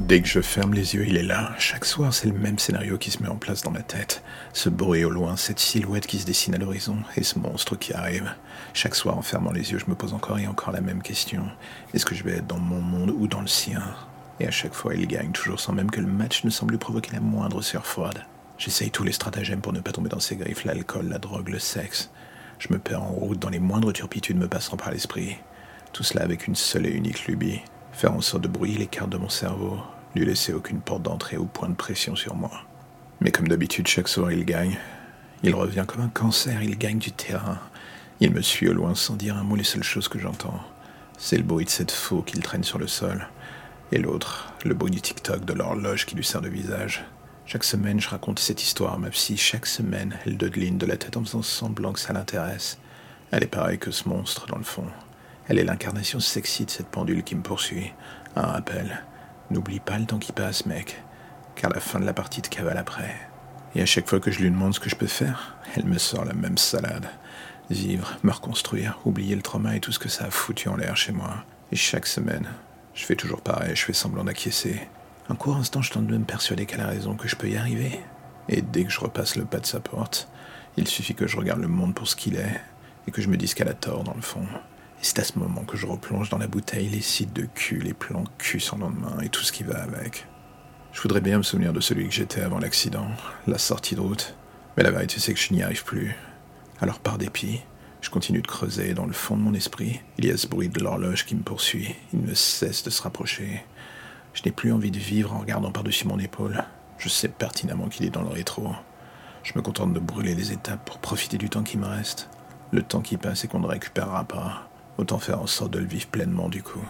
Dès que je ferme les yeux, il est là. Chaque soir, c'est le même scénario qui se met en place dans ma tête. Ce bruit au loin, cette silhouette qui se dessine à l'horizon, et ce monstre qui arrive. Chaque soir, en fermant les yeux, je me pose encore et encore la même question. Est-ce que je vais être dans mon monde ou dans le sien? Et à chaque fois, il gagne, toujours sans même que le match ne semble lui provoquer la moindre sueur froide. J'essaye tous les stratagèmes pour ne pas tomber dans ses griffes, l'alcool, la drogue, le sexe. Je me perds en route dans les moindres turpitudes me passant par l'esprit. Tout cela avec une seule et unique lubie faire en sorte de brouiller les cartes de mon cerveau, lui laisser aucune porte d'entrée ou point de pression sur moi. Mais comme d'habitude, chaque soir il gagne. Il revient comme un cancer, il gagne du terrain. Il me suit au loin sans dire un mot, les seules choses que j'entends. C'est le bruit de cette faux qu'il traîne sur le sol. Et l'autre, le bruit du tic-toc de l'horloge qui lui sert de visage. Chaque semaine, je raconte cette histoire à ma psy. Chaque semaine, elle dodeline de la tête en faisant semblant que ça l'intéresse. Elle est pareille que ce monstre, dans le fond. Elle est l'incarnation sexy de cette pendule qui me poursuit. Un rappel. N'oublie pas le temps qui passe, mec, car la fin de la partie te cavale après. Et à chaque fois que je lui demande ce que je peux faire, elle me sort la même salade. Vivre, me reconstruire, oublier le trauma et tout ce que ça a foutu en l'air chez moi. Et chaque semaine, je fais toujours pareil, je fais semblant d'acquiescer. Un court instant, je tente de me persuader qu'elle a raison, que je peux y arriver. Et dès que je repasse le pas de sa porte, il suffit que je regarde le monde pour ce qu'il est, et que je me dise qu'elle a tort dans le fond. C'est à ce moment que je replonge dans la bouteille les sites de cul, les plans cul sans lendemain et tout ce qui va avec. Je voudrais bien me souvenir de celui que j'étais avant l'accident, la sortie de route. Mais la vérité, c'est que je n'y arrive plus. Alors, par dépit, je continue de creuser dans le fond de mon esprit. Il y a ce bruit de l'horloge qui me poursuit. Il ne cesse de se rapprocher. Je n'ai plus envie de vivre en regardant par-dessus mon épaule. Je sais pertinemment qu'il est dans le rétro. Je me contente de brûler les étapes pour profiter du temps qui me reste. Le temps qui passe et qu'on ne récupérera pas. Autant faire en sorte de le vivre pleinement du coup.